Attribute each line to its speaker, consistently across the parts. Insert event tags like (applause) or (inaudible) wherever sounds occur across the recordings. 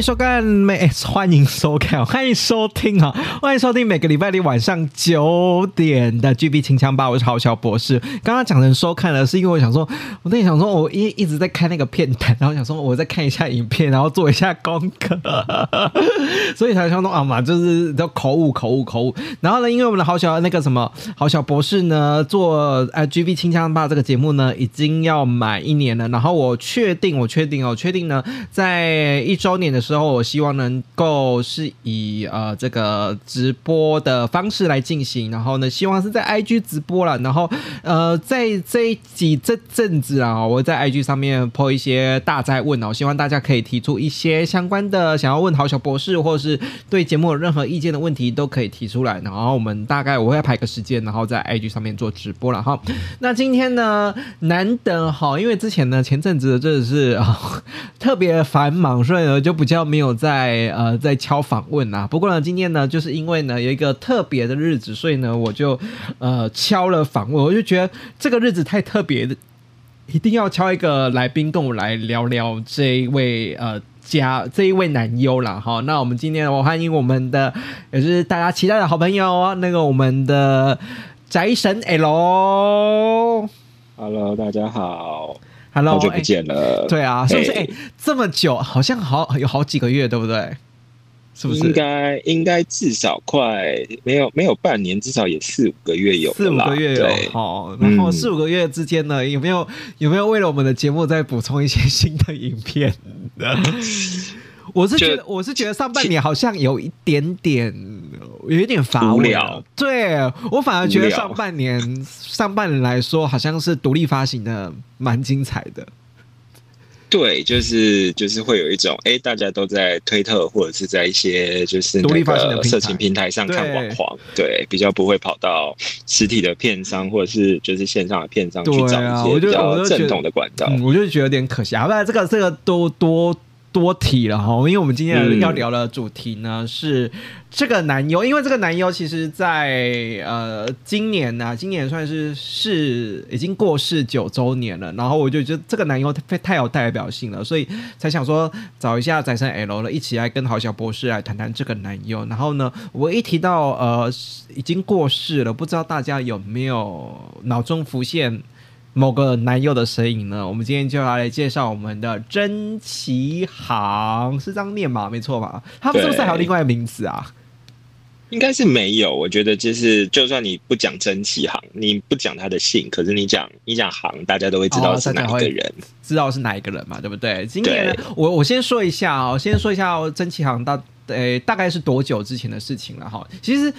Speaker 1: 迎收看每欢迎收看 (laughs) 欢迎收听啊！欢迎收听每个礼拜六晚上九点的 GB 清枪吧，我是郝小博士。刚刚讲成收看了，是因为我想说，我在想说，我一一直在看那个片段，然后想说我再看一下影片，然后做一下功课，(laughs) 所以才想说啊嘛，就是都口误口误口误。然后呢，因为我们的郝小那个什么郝小博士呢，做呃 GB 清枪吧这个节目呢，已经要满一年了。然后我确定，我确定哦，确定呢，在一周年的时候，之后我希望能够是以呃这个直播的方式来进行，然后呢，希望是在 IG 直播了，然后呃在这几这阵子啊，我在 IG 上面 po 一些大灾问哦，希望大家可以提出一些相关的想要问郝小博士，或是对节目有任何意见的问题都可以提出来，然后我们大概我会排个时间，然后在 IG 上面做直播了哈。那今天呢，难得好，因为之前呢前阵子真的是啊、(laughs) 特别繁忙，所以呢就比较较没有在呃在敲访问啊。不过呢，今天呢就是因为呢有一个特别的日子，所以呢我就呃敲了访问，我就觉得这个日子太特别的，一定要敲一个来宾跟我来聊聊这一位呃。家这一位男优啦，哈，那我们今天我欢迎我们的，也是大家期待的好朋友哦，那个我们的宅神 L。
Speaker 2: Hello，大家好
Speaker 1: Hello，
Speaker 2: 好久不见了。
Speaker 1: 对啊，是不是？哎、
Speaker 2: 嘿
Speaker 1: 这么久，好像好有好几个月，对不对？是不是？
Speaker 2: 应该应该至少快没有没有半年，至少也四五个月有
Speaker 1: 四五个月有
Speaker 2: 对
Speaker 1: 好，然后
Speaker 2: 嗯
Speaker 1: 四五个月之间呢，有没有有没有为了我们的节目再补充一些新的影片？(laughs) 我是觉得，我是觉得上半年好像有一点点，有一点乏味
Speaker 2: 无聊
Speaker 1: 了。对我反而觉得上半年上半年来说，好像是独立发行的蛮精彩的。
Speaker 2: 对，就是就是会有一种哎，大家都在推特或者是在一些就是
Speaker 1: 独立发行的
Speaker 2: 色情平台上看
Speaker 1: 对
Speaker 2: 网黄，对，比较不会跑到实体的片商或者是就是线上的片商去找一些比较正统的管道。
Speaker 1: 嗯，我就觉得有点可惜啊。不然这个这个多多多提了哈，因为我们今天要聊的主题呢、是这个男优，因为这个男优其实在呃今年呢、今年算是是已经过世九周年了，然后我就觉得这个男优太太有代表性了，所以才想说找一下宅生 L 了，一起来跟郝小博士来谈谈这个男优。然后呢，我一提到呃已经过世了，不知道大家有没有脑中浮现？某个男友的身影呢？我们今天就要来介绍我们的真崎航，是这样念吗？没错吧？他们是不是还有另外一个名字啊？
Speaker 2: 应该是没有，我觉得就是，就算你不讲真气行，你不讲他的姓，可是你讲你讲航，大家都会知道
Speaker 1: 哦
Speaker 2: 是哪一个人。
Speaker 1: 知道是哪一个人嘛？对不对？今年呢，我我先说一下哦，先说一下哦真崎航到诶大概是多久之前的事情了哈。其实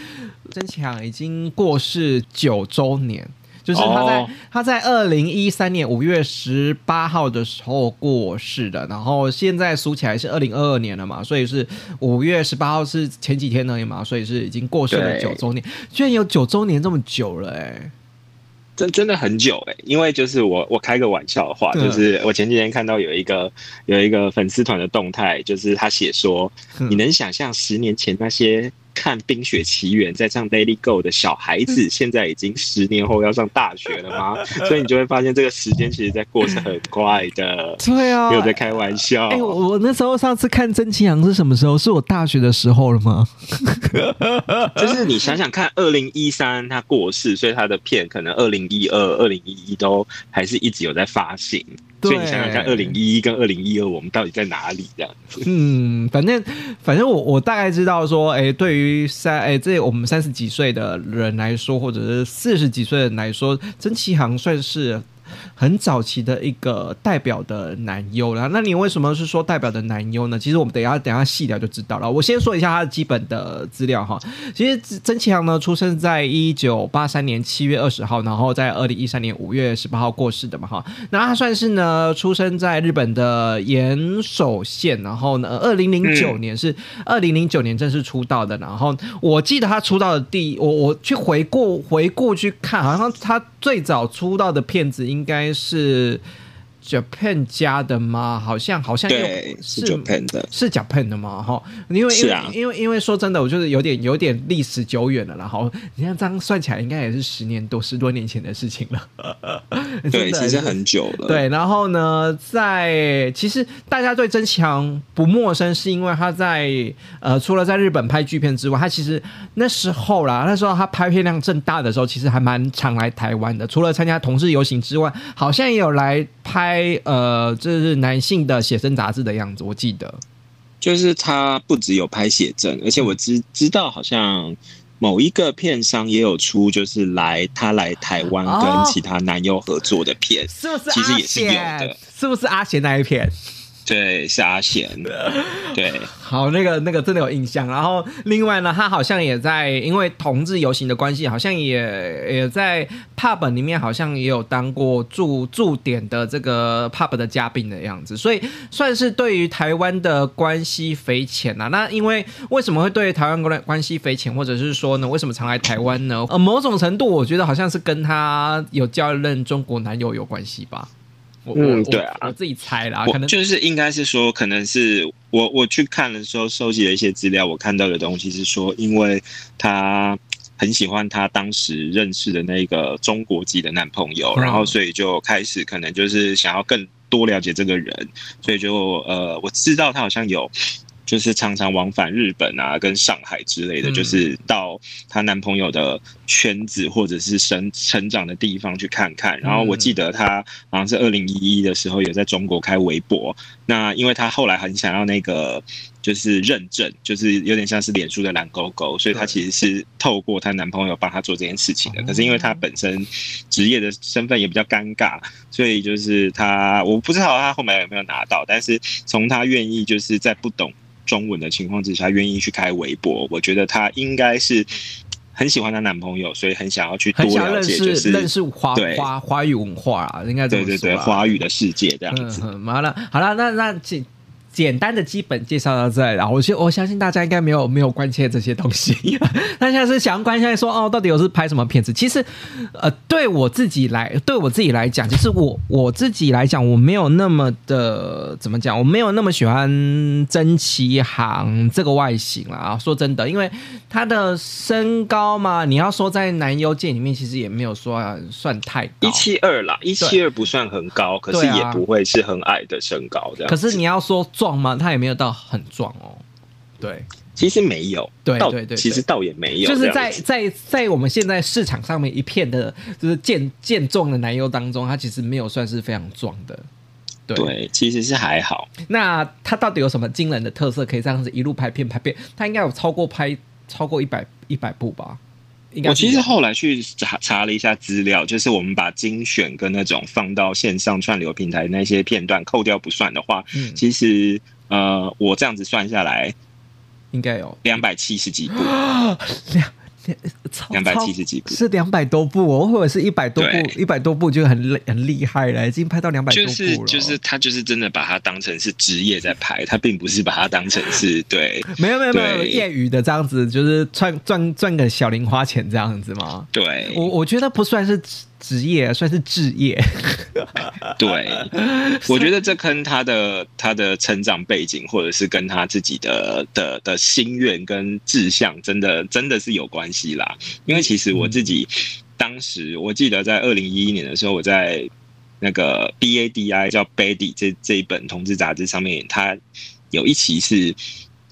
Speaker 1: 真崎航已经过世九周年。就是他在、
Speaker 2: 哦。
Speaker 1: 他在二零一三年五月十八号的时候过世的，然后现在数起来是二零二二年了嘛，所以是五月十八号是前几天而已嘛，所以是已经过世了九周年，居然有九周年这么久了哎、
Speaker 2: 真真的很久哎、因为就是我我开个玩笑的话，就是我前几天看到有一个有一个粉丝团的动态，就是他写说，
Speaker 1: 嗯
Speaker 2: 你能想象十年前那些看《冰雪奇缘》在唱 Daily Go 的小孩子，现在已经十年后要上大学了吗？(laughs) 所以你就会发现这个时间其实在过是很快的，
Speaker 1: 对啊，
Speaker 2: 没有在开玩笑。
Speaker 1: 哎、我我那时候上次看真崎航是什么时候？是我大学的时候了吗？(laughs) (laughs)
Speaker 2: 就是你想想看，二零一三他过世，所以他的片可能二零一二、二零一一都还是一直有在发行。所以你想想看，二零一一跟二零一二，我们到底在哪里？这样子。
Speaker 1: 嗯，反正反正我我大概知道说，哎、对于三哎、这我们三十几岁的人来说，或者是四十几岁的人来说，曾启航算是很早期的一个代表的男优了。那你为什么是说代表的男优呢？其实我们等一下等下细聊就知道了。我先说一下他的基本的资料哈。其实曾启航呢，出生在一九八三年七月二十号，然后在二零一三年五月十八号过世的嘛哈。那他算是呢，出生在日本的岩手县，然后呢，二零零九年是二零零九年正式出道的。然后我记得他出道的第我我去回顾回顾去看，好像他最早出道的片子应应该是。Japan 家的吗？好像好像
Speaker 2: 对，是 Japan 的，
Speaker 1: 是 Japan 的吗？哈，因为因为因为因为说真的，我就是有点有点历史久远了，然后你看这样算起来，应该也是十年多十多年前的事情了。(laughs)
Speaker 2: 对，其实很久了。
Speaker 1: 对，然后呢，在其实大家对曾强不陌生，是因为他在呃，除了在日本拍剧片之外，他其实那时候啦，那时候他拍片量正大的时候，其实还蛮常来台湾的。除了参加同志游行之外，好像也有来拍。拍呃，这是男性的写真杂志的样子，我记得，
Speaker 2: 就是他不只有拍写真，而且我知知道好像某一个片商也有出，就是来他来台湾跟其他男优合作的片，
Speaker 1: 是不是？
Speaker 2: 其实也是有的，
Speaker 1: 是不是阿贤那一片？
Speaker 2: 对，是阿贤的。(laughs) 对，
Speaker 1: 好，那个那个真的有印象。然后另外呢，他好像也在因为同志游行的关系，好像也也在 pub 里面，好像也有当过驻驻点的这个 pub 的嘉宾的样子。所以算是对于台湾的关系匪浅啊。那因为为什么会对台湾关关系匪浅，或者是说呢，为什么常来台湾呢？呃，某种程度我觉得好像是跟他有交任中国男友有关系吧。
Speaker 2: 嗯，对啊，
Speaker 1: 我自己猜啦，可能
Speaker 2: 就是应该是说，可能是我我去看的时候收集了一些资料，我看到的东西是说，因为他很喜欢他当时认识的那个中国籍的男朋友，然后所以就开始可能就是想要更多了解这个人，所以就呃，我知道他好像有。就是常常往返日本啊，跟上海之类的，就是到她男朋友的圈子或者是生成长的地方去看看。然后我记得她好像是二零一一的时候有在中国开微博。那因为她后来很想要那个就是认证，就是有点像是脸书的蓝勾勾，所以她其实是透过她男朋友帮她做这件事情的。可是因为她本身职业的身份也比较尴尬，所以就是她我不知道她后面有没有拿到，但是从她愿意就是在不懂。中文的情况之下，愿意去开微博，我觉得她应该是 (tsk) 很喜欢她男朋友，所以很想要去多了解，就是
Speaker 1: 认识华华华语文化啊，应该
Speaker 2: 对对对，华语的世界这样子。
Speaker 1: 好了，好了，那那请。简单的基本介绍到这，然后我我相信大家应该没有没有关切这些东西。(laughs) 那现在是想要关心说哦，到底我是拍什么片子？其实，呃，对我自己来，对我自己来讲，就是我我自己来讲，我没有那么的怎么讲，我没有那么喜欢曾奇航这个外形了啊。说真的，因为他的身高嘛，你要说在男优界里面，其实也没有说算太高，
Speaker 2: 一七二啦，一七二不算很高，可是也不会是很矮的身高这样。
Speaker 1: 可是你要说。壮吗？他也没有到很壮哦。对，
Speaker 2: 其实没有。
Speaker 1: 对对对，
Speaker 2: 其实倒也没有。
Speaker 1: 就是在在在我们现在市场上面一片的，就是健健壮的男优当中，他其实没有算是非常壮的。
Speaker 2: 对，其实是还好。
Speaker 1: 那他到底有什么惊人的特色，可以这样子一路拍片拍片？他应该有超过拍超过一百一百部吧？
Speaker 2: 我其实后来去查查了一下资料，就是我们把精选跟那种放到线上串流平台那些片段扣掉不算的话，其实呃，我这样子算下来，
Speaker 1: 应该有。
Speaker 2: 两百七十几部。两百七十几部
Speaker 1: 是两百多部哦，或者是一百多部，一百多部就很很厉害了，已经拍到两百多
Speaker 2: 部了。就是他就是真的把它当成是职业在拍，他并不是把它当成是 (laughs) 对，
Speaker 1: 没有没有没有业余的这样子，就是赚赚赚个小零花钱这样子吗？
Speaker 2: 对，
Speaker 1: 我我觉得不算是。职业算是置业，(laughs)
Speaker 2: 对，(laughs) 我觉得这跟他的他的成长背景，或者是跟他自己的的的心愿跟志向，真的真的是有关系啦。因为其实我自己当时，我记得在二零一一年的时候，我在那个 B A D I 叫 Bady 这这一本同志杂志上面，他有一期是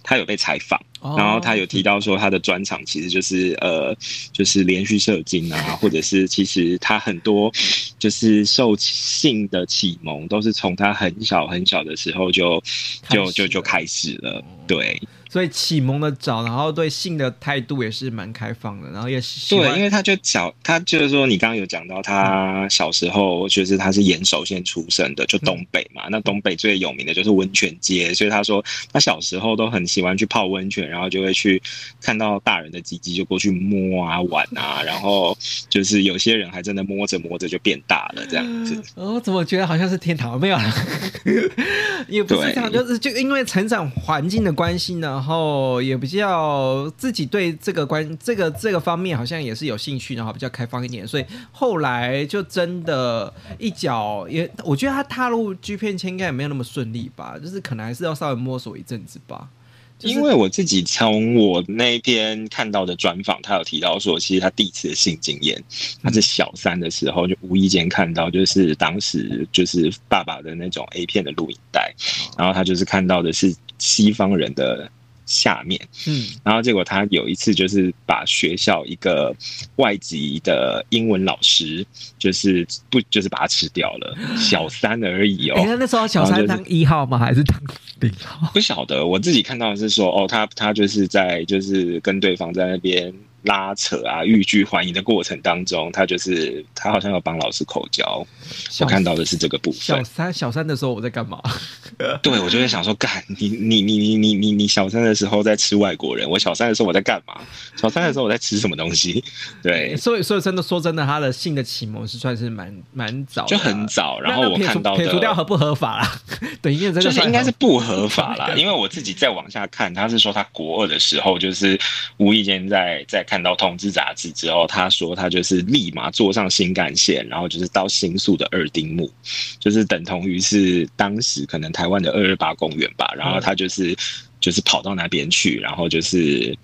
Speaker 2: 他有被采访。然后他有提到说，他的专场其实就是呃，就是连续射精啊，或者是其实他很多就是受性的启蒙，都是从他很小很小的时候就就就就开始了。对，
Speaker 1: 所以启蒙的早，然后对性的态度也是蛮开放的，然后也是
Speaker 2: 对，因为他就小，他就是说你刚刚有讲到他小时候就是他是岩手县出生的，就东北嘛，那东北最有名的就是温泉街，所以他说他小时候都很喜欢去泡温泉，然后就会去看到大人的鸡鸡就过去摸啊玩啊，(laughs) 然后就是有些人还真的摸着摸着就变大了这样子。
Speaker 1: 哦，怎么觉得好像是天堂？没有了，(laughs) 也不是这样，就是就因为成长环境的关系呢。然后也比较自己对这个关这个这个方面好像也是有兴趣，然后比较开放一点，所以后来就真的一脚也，我觉得他踏入 G 片圈应该也没有那么顺利吧，就是可能还是要稍微摸索一阵子吧。
Speaker 2: 因为我自己从我那边看到的专访，他有提到说，其实他第一次的性经验，他是小三的时候就无意间看到，就是当时就是爸爸的那种 A 片的录影带，然后他就是看到的是西方人的。下面，嗯，然后结果他有一次就是把学校一个外籍的英文老师，就是不就是把他吃掉了，(gasps) 小三而已哦。
Speaker 1: 那那时候小三当一号吗？还是当零号？
Speaker 2: 不晓得，我自己看到的是说，哦，他他就是在就是跟对方在那边。拉扯啊，欲拒还迎的过程当中，他就是他好像要帮老师口交，我看到的是这个部分。
Speaker 1: 小三小三的时候我在干嘛？(laughs)
Speaker 2: 对，我就会想说，干你你你你你你你小三的时候在吃外国人，我小三的时候我在干嘛？小三的时候我在吃什么东西？(laughs) 对，
Speaker 1: 所以所以真的说真的，他的性的启蒙是算是蛮蛮早，
Speaker 2: 就很早。然后我看到的
Speaker 1: 撇除掉合不合法啦，(laughs) 等于
Speaker 2: 就是应该是不合法啦，因为我自己再往下看，他是说他国二的时候就是无意间在在。看到通知杂志之后，他说他就是立马坐上新干线，然后就是到新宿的二丁目，就是等同于是当时可能台湾的二二八公园吧。然后他就是就是跑到那边去，然后就是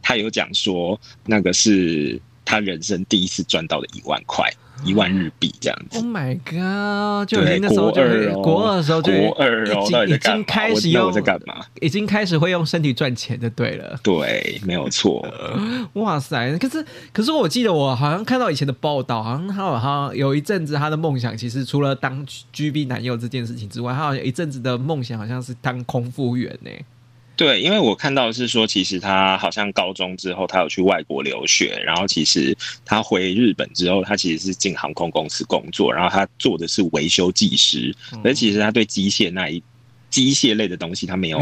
Speaker 2: 他有讲说那个是他人生第一次赚到的一万块。一万日币这样子。
Speaker 1: Oh my god！就已经那时候就国二的时候就
Speaker 2: 国二哦，
Speaker 1: 已经开始用
Speaker 2: 在干嘛？
Speaker 1: 已经开始会用身体赚钱的，对了。
Speaker 2: 对，没有错。(laughs)
Speaker 1: 哇塞！可是可是我记得我好像看到以前的报道，好像他好像有一阵子他的梦想，其实除了当 GB 男友这件事情之外，他好像一阵子的梦想好像是当空服员呢。
Speaker 2: 对，因为我看到是说，其实他好像高中之后，他有去外国留学，然后其实他回日本之后，他其实是进航空公司工作，然后他做的是维修技师，而其实他对机械那一。机械类的东西，他没有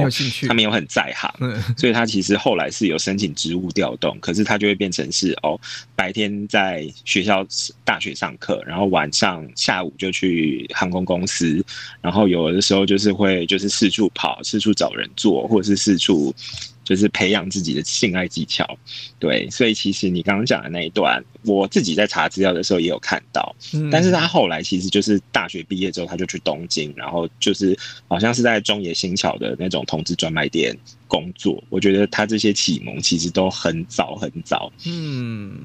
Speaker 2: 他没有很在行，(laughs) 所以他其实后来是有申请职务调动，可是他就会变成是哦，白天在学校大学上课，然后晚上下午就去航空公司，然后有的时候就是会就是四处跑，四处找人做，或者是四处。就是培养自己的性爱技巧，对，所以其实你刚刚讲的那一段，我自己在查资料的时候也有看到，嗯但是他后来其实就是大学毕业之后，他就去东京，然后就是好像是在中野新桥的那种同志专卖店工作。我觉得他这些启蒙其实都很早很早，
Speaker 1: 嗯，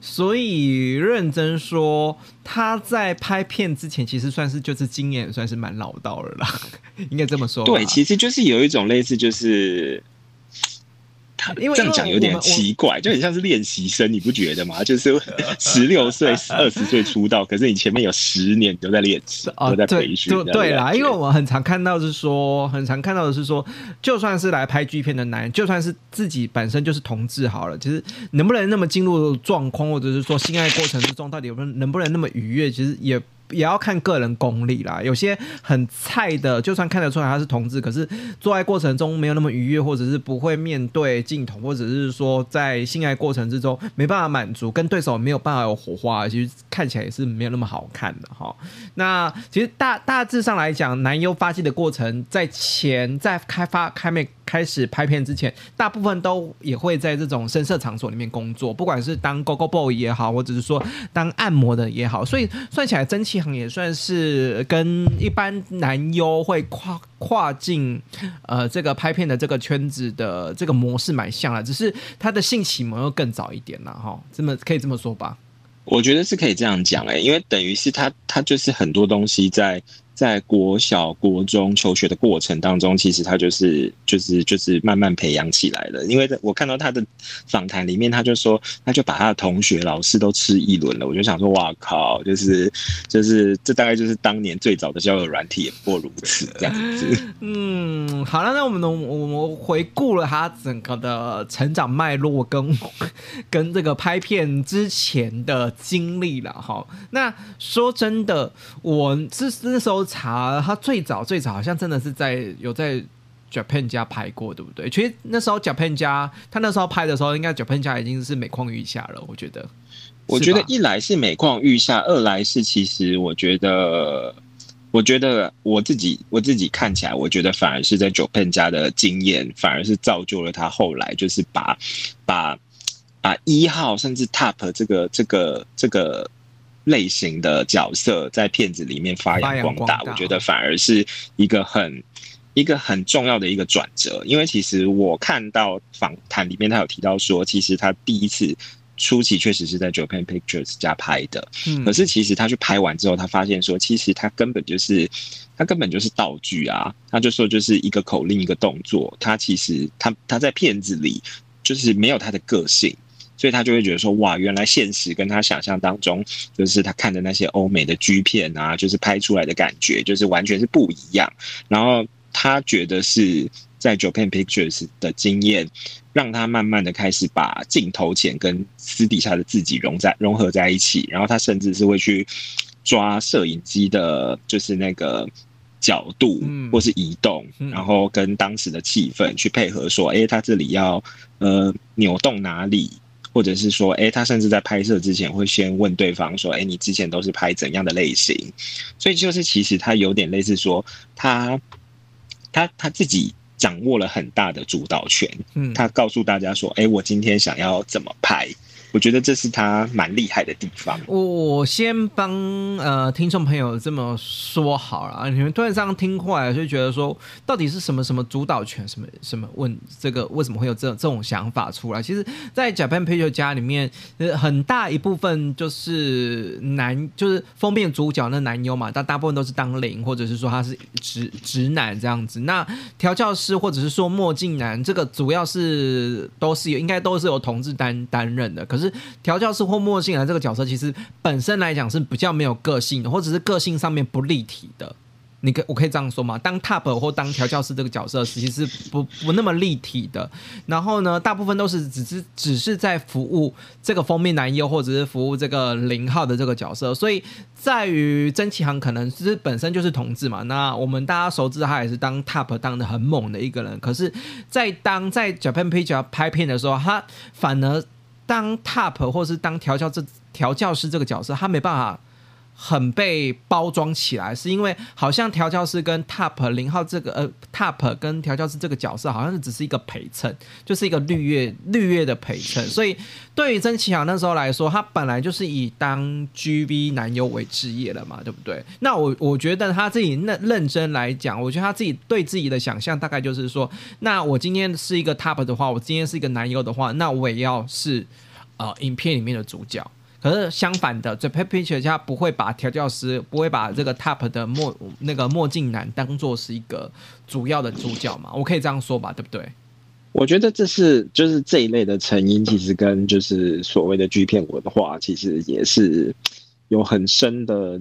Speaker 1: 所以认真说，他在拍片之前，其实算是就是经验算是蛮老道了啦，(laughs) 应该这么说。
Speaker 2: 对，其实就是有一种类似就是。这样讲有点奇怪，就很像是练习生，你不觉得吗？就是十六岁、(laughs) 二十岁出道，可是你前面有十年都在练习，都在培训。
Speaker 1: 对啦，因为我们很常看到是说，很常看到的是说，就算是来拍剧片的男人，就算是自己本身就是同志好了，其实能不能那么进入状况，或者是说性爱过程之中，到底有能不能那么愉悦，其实也。也要看个人功力啦，有些很菜的，就算看得出来他是同志，可是做爱过程中没有那么愉悦，或者是不会面对镜头，或者是说在性爱过程之中没办法满足，跟对手没有办法有火花，其实看起来也是没有那么好看的哈。那其实大大致上来讲，男优发迹的过程，在前在开发开没开始拍片之前，大部分都也会在这种深色场所里面工作，不管是当 Go Go Boy 也好，或者是说当按摩的也好，所以算起来真气。也算是跟一般男优会跨跨进呃这个拍片的这个圈子的这个模式蛮像了，只是他的性启蒙又更早一点了哈，这么可以这么说吧？
Speaker 2: 我觉得是可以这样讲哎，因为等于是他他就是很多东西在。在国小、国中求学的过程当中，其实他就是就是就是慢慢培养起来了。因为我看到他的访谈里面，他就说，他就把他的同学、老师都吃一轮了。我就想说，哇靠，就是就是这大概就是当年最早的交友软体也不过如此这样子。(laughs)
Speaker 1: 嗯，好了，那我们能我们回顾了他整个的成长脉络跟跟这个拍片之前的经历了哈。那说真的，我是那时候查他最早最早好像真的是在有在 Japan 家拍过，对不对？其实那时候 Japan 家他那时候拍的时候，应该 Japan 家已经是每况愈下了。我觉得，
Speaker 2: 我觉得一来是每况愈下，二来是其实我觉得，我觉得我自己我自己看起来，我觉得反而是在 Japan 家的经验，反而是造就了他后来就是把把把一号甚至 Top 这个这个这个。类型的角色在片子里面发扬光大，我觉得反而是一个很一个很重要的一个转折。因为其实我看到访谈里面，他有提到说，其实他第一次初期确实是在 Japan Pictures 家拍的，可是其实他去拍完之后，他发现说，其实他根本就是他根本就是道具啊，他就说就是一个口令一个动作，他其实他他在片子里就是没有他的个性。所以他就会觉得说，哇，原来现实跟他想象当中，就是他看的那些欧美的 G 片啊，就是拍出来的感觉，就是完全是不一样。然后他觉得是在 Japan Pictures 的经验，让他慢慢的开始把镜头前跟私底下的自己融在融合在一起。然后他甚至是会去抓摄影机的，就是那个角度或是移动，然后跟当时的气氛去配合，说，哎，他这里要呃扭动哪里？或者是说，哎，他甚至在拍摄之前会先问对方说，哎，你之前都是拍怎样的类型？所以就是其实他有点类似说，他他他自己掌握了很大的主导权，嗯，他告诉大家说，哎，我今天想要怎么拍。我觉得这是他蛮厉害的地方。
Speaker 1: 我先帮呃听众朋友这么说好了，你们突然这样听过来，就觉得说到底是什么什么主导权，什么什么问这个为什么会有这这种想法出来？其实，在 Japan Picture 家里面，很大一部分就是男，就是封面主角那男优嘛，但大部分都是当零，或者是说他是直直男这样子。那调教师或者是说墨镜男，这个主要是都是有，应该都是由同志担担任的。可是是调教师或墨镜男这个角色，其实本身来讲是比较没有个性的，或者是个性上面不立体的。你可我可以这样说吗？当 top 或当调教师这个角色，其实是不不那么立体的。然后呢，大部分都是只是只是在服务这个封面男优，或者是服务这个零号的这个角色。所以在于曾启航可能是本身就是同志嘛。那我们大家熟知他也是当 top 当的很猛的一个人。可是，在当在 Japan Picture 拍片的时候，他反而。当 top 或是当调教这调教师这个角色，他没办法很被包装起来，是因为好像调教师跟 top 零号这个呃 top 跟调教师这个角色好像是只是一个陪衬，就是一个绿叶绿叶的陪衬。所以对于曾启航那时候来说，他本来就是以当 GB 男优为职业了嘛，对不对？那我我觉得他自己认认真来讲，我觉得他自己对自己的想象大概就是说，那我今天是一个 top 的话，我今天是一个男优的话，那我也要是。呃，影片里面的主角，可是相反的，这 Picture 家不会把调教师，不会把这个 Top 的墨那个墨镜男当做是一个主要的主角嘛？我可以这样说吧，对不对？
Speaker 2: 我觉得这是就是这一类的成因，其实跟就是所谓的剧片文化，其实也是有很深的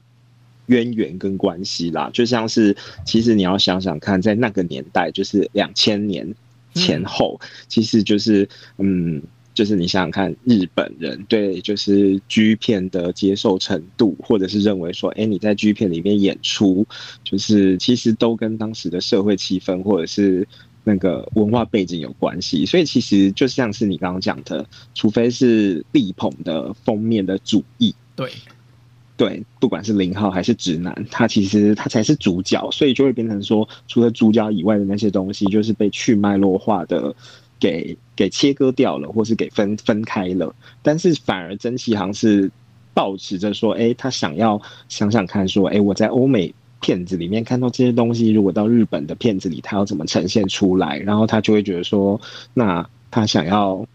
Speaker 2: 渊源跟关系啦。就像是，其实你要想想看，在那个年代，就是两千年前后，其实就是嗯。就是你想想看，日本人对就是 G 片的接受程度，或者是认为说，哎，你在 G 片里面演出，就是其实都跟当时的社会气氛或者是那个文化背景有关系。所以其实就像是你刚刚讲的，除非是力捧的封面的主义，
Speaker 1: 对
Speaker 2: 对，不管是零号还是直男，他其实他才是主角，所以就会变成说，除了主角以外的那些东西，就是被去脉络化的。给给切割掉了，或是给分分开了，但是反而曾启航是保持着说，哎，他想要想想看，说，哎，我在欧美片子里面看到这些东西，如果到日本的片子里，他要怎么呈现出来？然后他就会觉得说，那他想要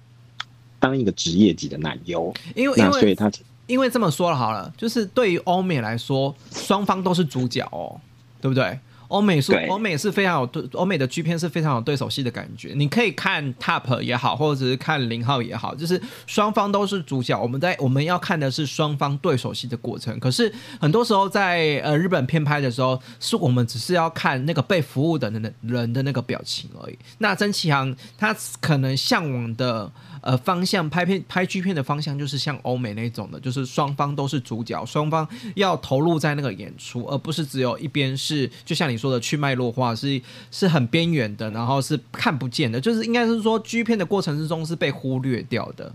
Speaker 2: 当一个职业级的男优，
Speaker 1: 因为因为所以他因为这么说了好了，就是对于欧美来说，双方都是主角哦。对不对？欧美是欧美是非常有对欧美的 G 片是非常有对手戏的感觉。你可以看 Top 也好，或者是看零号也好，就是双方都是主角。我们在我们要看的是双方对手戏的过程。可是很多时候在呃日本片拍的时候，是我们只是要看那个被服务的人人的那个表情而已。那曾启航他可能向往的。呃，方向拍片拍剧片的方向就是像欧美那种的，就是双方都是主角，双方要投入在那个演出，而不是只有一边是，就像你说的去脉络化，是是很边缘的，然后是看不见的，就是应该是说剧片的过程之中是被忽略掉的。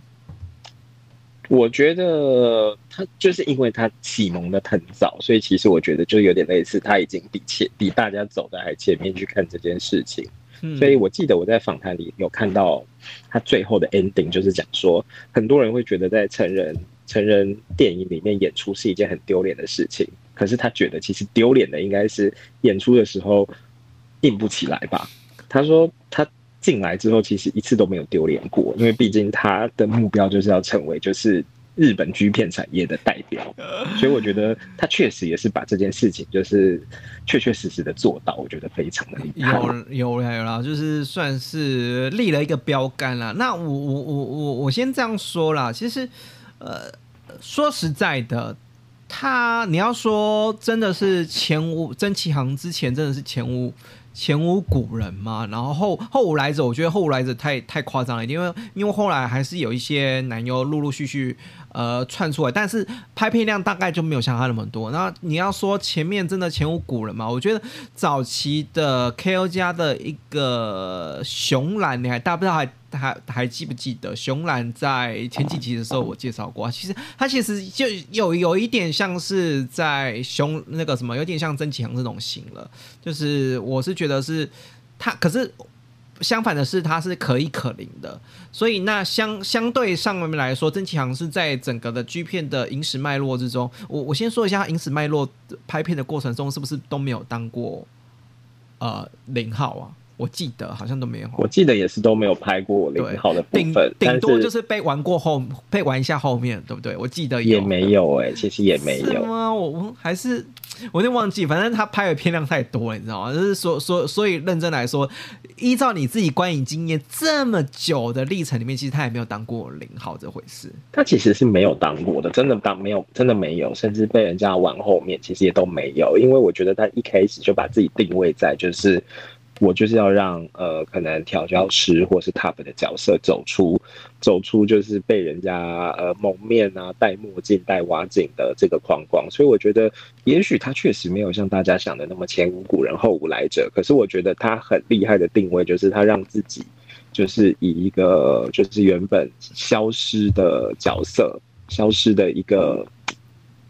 Speaker 2: 我觉得他就是因为他启蒙的很早，所以其实我觉得就有点类似，他已经比前比大家走的还前面去看这件事情。所以我记得我在访谈里有看到他最后的 ending，就是讲说，很多人会觉得在成人成人电影里面演出是一件很丢脸的事情，可是他觉得其实丢脸的应该是演出的时候硬不起来吧。他说他进来之后其实一次都没有丢脸过，因为毕竟他的目标就是要成为就是。日本剧片产业的代表，(laughs) 所以我觉得他确实也是把这件事情就是确确实实的做到，我觉得非常的厉害。
Speaker 1: 有有有啦，就是算是立了一个标杆啦。那我我我我我先这样说啦，其实呃说实在的，他你要说真的是前无曾启航之前真的是前无。前无古人嘛，然后后后无来者，我觉得后无来者太太夸张了，因为因为后来还是有一些男优陆陆续续呃窜出来，但是拍片量大概就没有像他那么多。那你要说前面真的前无古人嘛？我觉得早期的 K.O. 家的一个熊兰，你还大不知道还。还还记不记得熊兰在前几集的时候我介绍过？其实他其实就有有一点像是在熊那个什么，有点像曾启航这种型了。就是我是觉得是他，可是相反的是他是可以可零的。所以那相相对上面来说，曾启航是在整个的剧片的影史脉络之中。我我先说一下影史脉络拍片的过程中是不是都没有当过呃零号啊？我记得好像都没有，
Speaker 2: 我记得也是都没有拍过零号的部分，
Speaker 1: 顶多就是被玩过后，被玩一下后面，对不对？我记得
Speaker 2: 也没有哎，其实也没有
Speaker 1: 吗？我我还是我有点忘记，反正他拍的片量太多了，你知道吗？就是所所，所以认真来说，依照你自己观影经验这么久的历程里面，其实他也没有当过零号这回事。
Speaker 2: 他其实是没有当过的，真的当没有，真的没有，甚至被人家玩后面，其实也都没有，因为我觉得他一开始就把自己定位在就是。我就是要让呃，可能调教师或是 top 的角色走出，走出就是被人家呃蒙面啊、戴墨镜、戴挖镜的这个框框。所以我觉得，也许他确实没有像大家想的那么前无古人后无来者。可是我觉得他很厉害的定位，就是他让自己就是以一个就是原本消失的角色，消失的一个。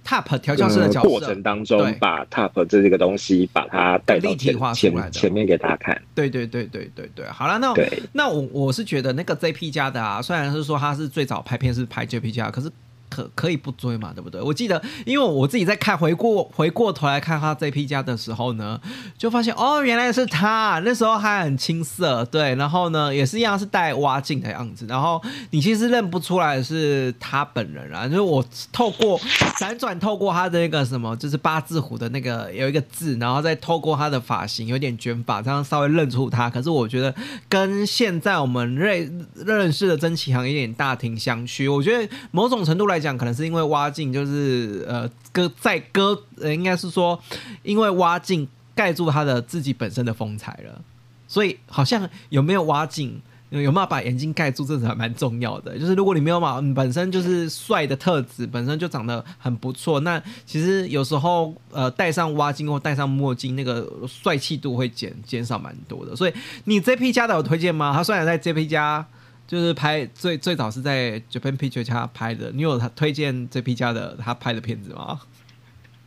Speaker 1: Top 调教师的角色
Speaker 2: 过程当中，把 Top 这这个东西把它带到前前前面给大家看。
Speaker 1: 对对对对对对，好了，那那我我是觉得那个 JP 家的啊，虽然是说他是最早拍片是拍 JP 家，可是。可可以不追嘛？对不对？我记得，因为我自己在看回过回过头来看他这批家的时候呢，就发现哦，原来是他。那时候还很青涩，对，然后呢，也是一样是带挖镜的样子。然后你其实认不出来是他本人啊，就是我透过辗转，透过他的那个什么，就是八字胡的那个有一个字，然后再透过他的发型有点卷发，这样稍微认出他。可是我觉得跟现在我们认认识的曾启航有点大庭相觑。我觉得某种程度来。讲可能是因为挖镜，就是呃割在割，呃应该是说因为挖镜盖住他的自己本身的风采了，所以好像有没有挖镜，有没有把眼睛盖住，这是还蛮重要的。就是如果你没有嘛，本身就是帅的特质，本身就长得很不错，那其实有时候呃戴上挖镜或戴上墨镜，那个帅气度会减减少蛮多的。所以你 JP 家的有推荐吗？他虽然在 JP 家。就是拍最最早是在 Japan Picture 家拍的，你有他推荐这批家的他拍的片子吗？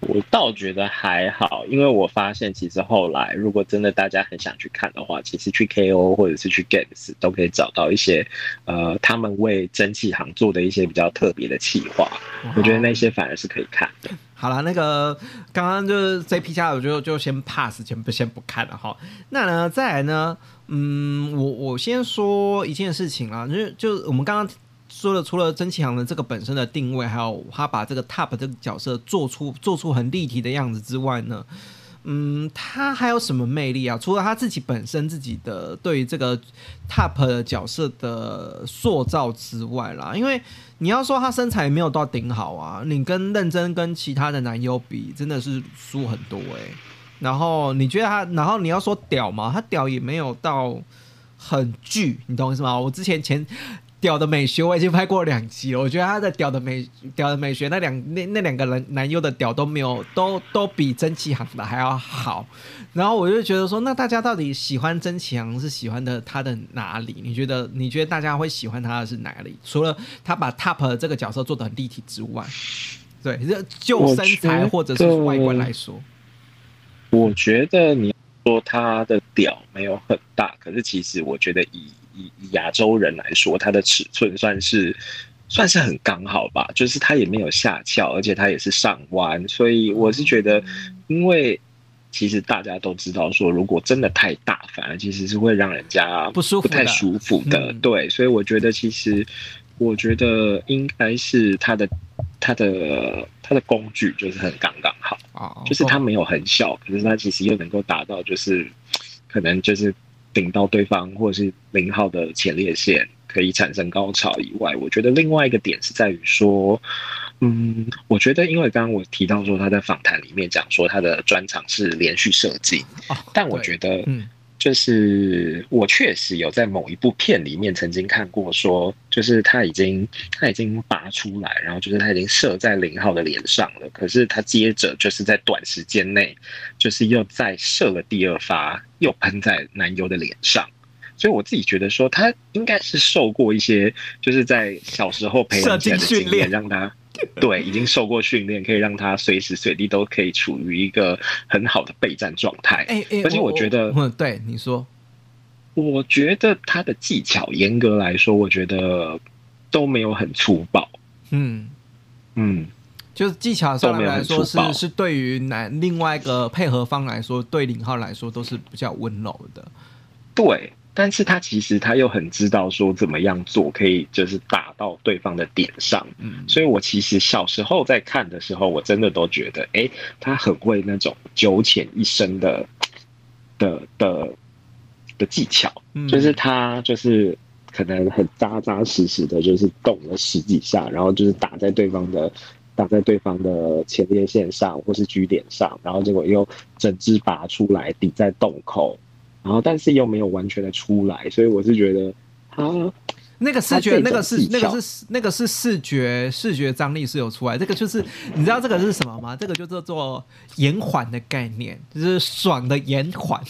Speaker 2: 我倒觉得还好，因为我发现其实后来如果真的大家很想去看的话，其实去 KO 或者是去 Games 都可以找到一些呃他们为蒸汽行做的一些比较特别的企划，我觉得那些反而是可以看的。
Speaker 1: 好了，那个刚刚就是这批家，我就就先 pass，先不先不看了哈。那呢，再来呢？嗯，我我先说一件事情啊，就是就是我们刚刚说的，除了曾启航的这个本身的定位，还有他把这个 top 这个角色做出做出很立体的样子之外呢，嗯，他还有什么魅力啊？除了他自己本身自己的对于这个 top 的角色的塑造之外啦，因为你要说他身材没有到顶好啊，你跟认真跟其他的男优比，真的是输很多哎。然后你觉得他，然后你要说屌吗？他屌也没有到很巨，你懂我意思吗？我之前前。屌的美学我已经拍过两集了，我觉得他的屌的美屌的美学那两那那两个人男优的屌都没有都都比曾启航的还要好，然后我就觉得说，那大家到底喜欢曾启航是喜欢的他的哪里？你觉得你觉得大家会喜欢他的是哪里？除了他把 Top 这个角色做的很立体之外，对，就身材或者是外观来说，
Speaker 2: 我觉得你说他的屌没有很大，可是其实我觉得以以亚洲人来说，它的尺寸算是算是很刚好吧，就是它也没有下翘，而且它也是上弯，所以我是觉得，因为其实大家都知道说，如果真的太大，反而其实是会让人家
Speaker 1: 不舒服、
Speaker 2: 不太舒服的。对，所以我觉得其实我觉得应该是它的它的它的工具就是很刚刚好，就是它没有很小，可是它其实又能够达到就是可能就是。顶到对方或者是零号的前列腺可以产生高潮以外，我觉得另外一个点是在于说，嗯，我觉得因为刚刚我提到说他在访谈里面讲说他的专长是连续射精，但我觉得，嗯。就是我确实有在某一部片里面曾经看过，说就是他已经他已经拔出来，然后就是他已经射在零号的脸上了，可是他接着就是在短时间内，就是又再射了第二发，又喷在男优的脸上，所以我自己觉得说他应该是受过一些，就是在小时候培养起来的经验，让他。(laughs) 对，已经受过训练，可以让他随时随地都可以处于一个很好的备战状态。哎哎，而且我觉得，
Speaker 1: 嗯，对你说，
Speaker 2: 我觉得他的技巧，严格来说，我觉得都没有很粗暴。嗯
Speaker 1: 嗯，就是技巧上面来说，是是对于男另外一个配合方来说，对零号来说都是比较温柔的。
Speaker 2: 对。但是他其实他又很知道说怎么样做可以就是打到对方的点上，嗯，所以我其实小时候在看的时候，我真的都觉得，哎，他很会那种九浅一深的的的的技巧，就是他就是可能很扎扎实实的，就是动了十几下，然后就是打在对方的打在对方的前列腺上或是居点上，然后结果又整只拔出来抵在洞口。然后，但是又没有完全的出来，所以我是觉得他。
Speaker 1: 那个视觉，那个是那个是那个是视觉视觉张力是有出来。这个就是你知道这个是什么吗？这个就叫做延缓的概念，就是爽的延缓。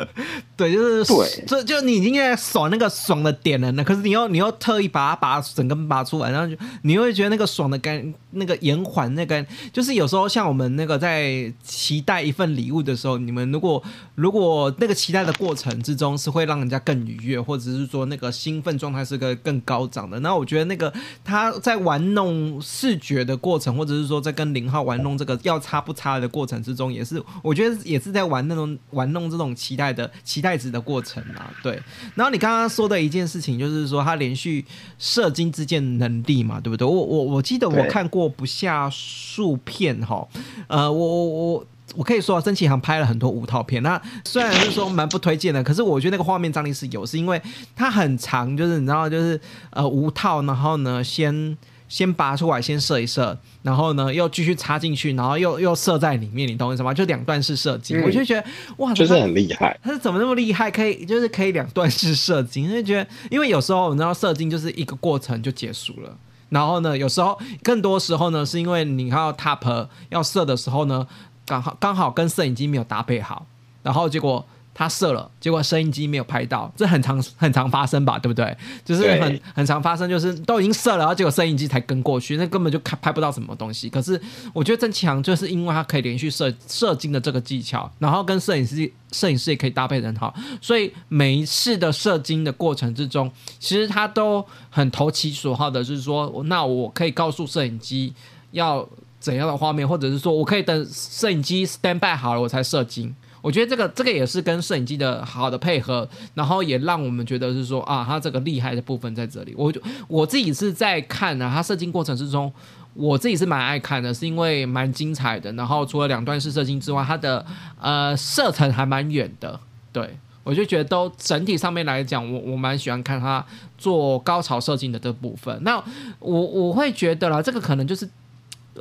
Speaker 1: (laughs) 对，就是对，就就你已经在爽那个爽的点了，呢可是你又你又特意把它把整根拔出来，然后就你会觉得那个爽的感，那个延缓那个，就是有时候像我们那个在期待一份礼物的时候，你们如果如果那个期待的过程之中是会让人家更愉悦，或者是说那个兴奋状态是个。更高涨的，那我觉得那个他在玩弄视觉的过程，或者是说在跟零号玩弄这个要插不插的过程之中，也是我觉得也是在玩那种玩弄这种期待的期待值的过程啊。对，然后你刚刚说的一件事情，就是说他连续射精之箭能力嘛，对不对？我我我记得我看过不下数片哈，呃，我我我。我可以说，曾启航拍了很多无套片。那虽然是说蛮不推荐的，可是我觉得那个画面张力是有，是因为它很长，就是你知道，就是呃无套，然后呢先先拔出来，先射一射，然后呢又继续插进去，然后又又射在里面，你懂我意思吗？就两段式射精，我就觉得哇，
Speaker 2: 就是很厉害。
Speaker 1: 他是怎么那么厉害？可以就是可以两段式射精，就觉得因为有时候你知道射精就是一个过程就结束了，然后呢有时候更多时候呢是因为你要 top 要射的时候呢。刚好刚好跟摄影机没有搭配好，然后结果他射了，结果摄影机没有拍到，这很常很常发生吧，对不对？就是很很常发生，就是都已经射了，然后结果摄影机才跟过去，那根本就拍拍不到什么东西。可是我觉得郑强就是因为他可以连续射射精的这个技巧，然后跟摄影师摄影师也可以搭配很好，所以每一次的射精的过程之中，其实他都很投其所好的，就是说，那我可以告诉摄影机要。怎样的画面，或者是说我可以等摄影机 stand by 好了我才射精。我觉得这个这个也是跟摄影机的好的配合，然后也让我们觉得是说啊，他这个厉害的部分在这里。我就我自己是在看啊，他射精过程之中，我自己是蛮爱看的，是因为蛮精彩的。然后除了两段式射精之外，它的呃射程还蛮远的。对我就觉得都整体上面来讲，我我蛮喜欢看他做高潮射精的这部分。那我我会觉得啦，这个可能就是